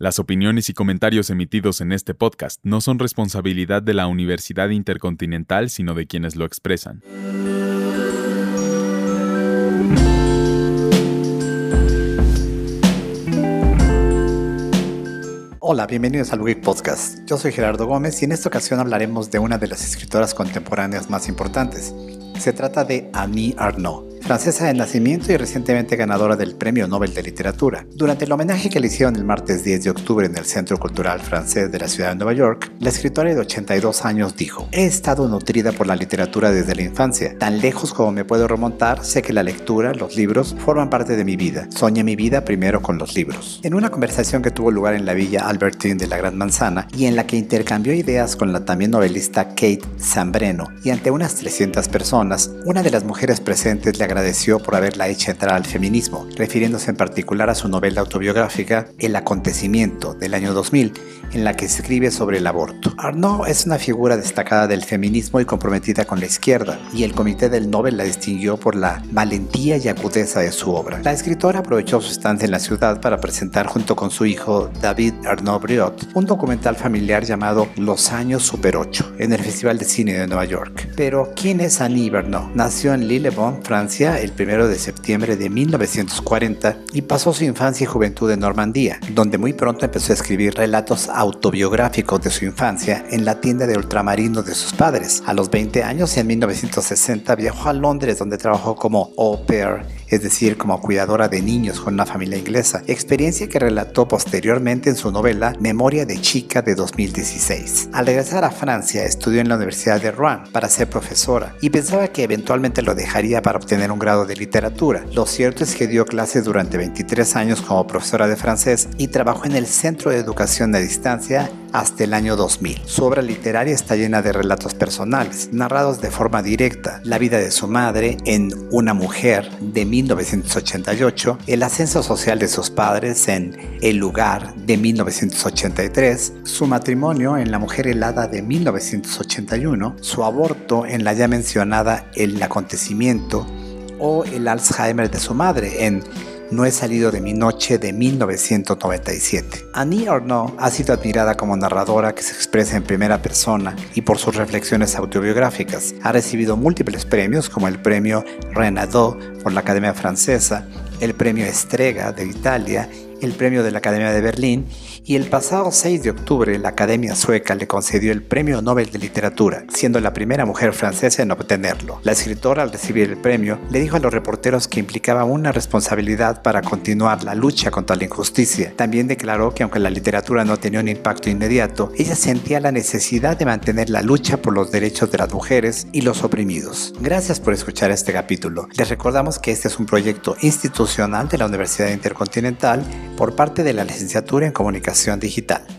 Las opiniones y comentarios emitidos en este podcast no son responsabilidad de la Universidad Intercontinental, sino de quienes lo expresan. Hola, bienvenidos al Week Podcast. Yo soy Gerardo Gómez y en esta ocasión hablaremos de una de las escritoras contemporáneas más importantes. Se trata de Annie Arnaud francesa de nacimiento y recientemente ganadora del Premio Nobel de Literatura. Durante el homenaje que le hicieron el martes 10 de octubre en el Centro Cultural Francés de la ciudad de Nueva York, la escritora de 82 años dijo, He estado nutrida por la literatura desde la infancia. Tan lejos como me puedo remontar, sé que la lectura, los libros, forman parte de mi vida. Soñé mi vida primero con los libros. En una conversación que tuvo lugar en la villa Albertine de la Gran Manzana y en la que intercambió ideas con la también novelista Kate Zambreno y ante unas 300 personas, una de las mujeres presentes le agradeció por haberla hecho entrar al feminismo, refiriéndose en particular a su novela autobiográfica El acontecimiento del año 2000, en la que escribe sobre el aborto. Arnaud es una figura destacada del feminismo y comprometida con la izquierda, y el comité del Nobel la distinguió por la valentía y agudeza de su obra. La escritora aprovechó su estancia en la ciudad para presentar junto con su hijo David Arnaud Briot un documental familiar llamado Los años Super 8 en el Festival de Cine de Nueva York. Pero, ¿quién es Annie Arnaud? Nació en Lillebonne, Francia, el 1 de septiembre de 1940 y pasó su infancia y juventud en Normandía, donde muy pronto empezó a escribir relatos autobiográficos de su infancia en la tienda de ultramarino de sus padres. A los 20 años, en 1960, viajó a Londres donde trabajó como au pair es decir, como cuidadora de niños con una familia inglesa, experiencia que relató posteriormente en su novela Memoria de Chica de 2016. Al regresar a Francia, estudió en la Universidad de Rouen para ser profesora y pensaba que eventualmente lo dejaría para obtener un grado de literatura. Lo cierto es que dio clases durante 23 años como profesora de francés y trabajó en el Centro de Educación a Distancia hasta el año 2000. Su obra literaria está llena de relatos personales, narrados de forma directa, la vida de su madre en Una mujer de 1988, el ascenso social de sus padres en El lugar de 1983, su matrimonio en La mujer helada de 1981, su aborto en la ya mencionada El acontecimiento o el Alzheimer de su madre en no he salido de mi noche de 1997. Annie Arnaud ha sido admirada como narradora que se expresa en primera persona y por sus reflexiones autobiográficas. Ha recibido múltiples premios como el premio Renaudot por la Academia Francesa, el premio Estrega de Italia el premio de la Academia de Berlín y el pasado 6 de octubre la Academia Sueca le concedió el Premio Nobel de Literatura, siendo la primera mujer francesa en obtenerlo. La escritora al recibir el premio le dijo a los reporteros que implicaba una responsabilidad para continuar la lucha contra la injusticia. También declaró que aunque la literatura no tenía un impacto inmediato, ella sentía la necesidad de mantener la lucha por los derechos de las mujeres y los oprimidos. Gracias por escuchar este capítulo. Les que este es un proyecto institucional de la Universidad Intercontinental por parte de la licenciatura en comunicación digital.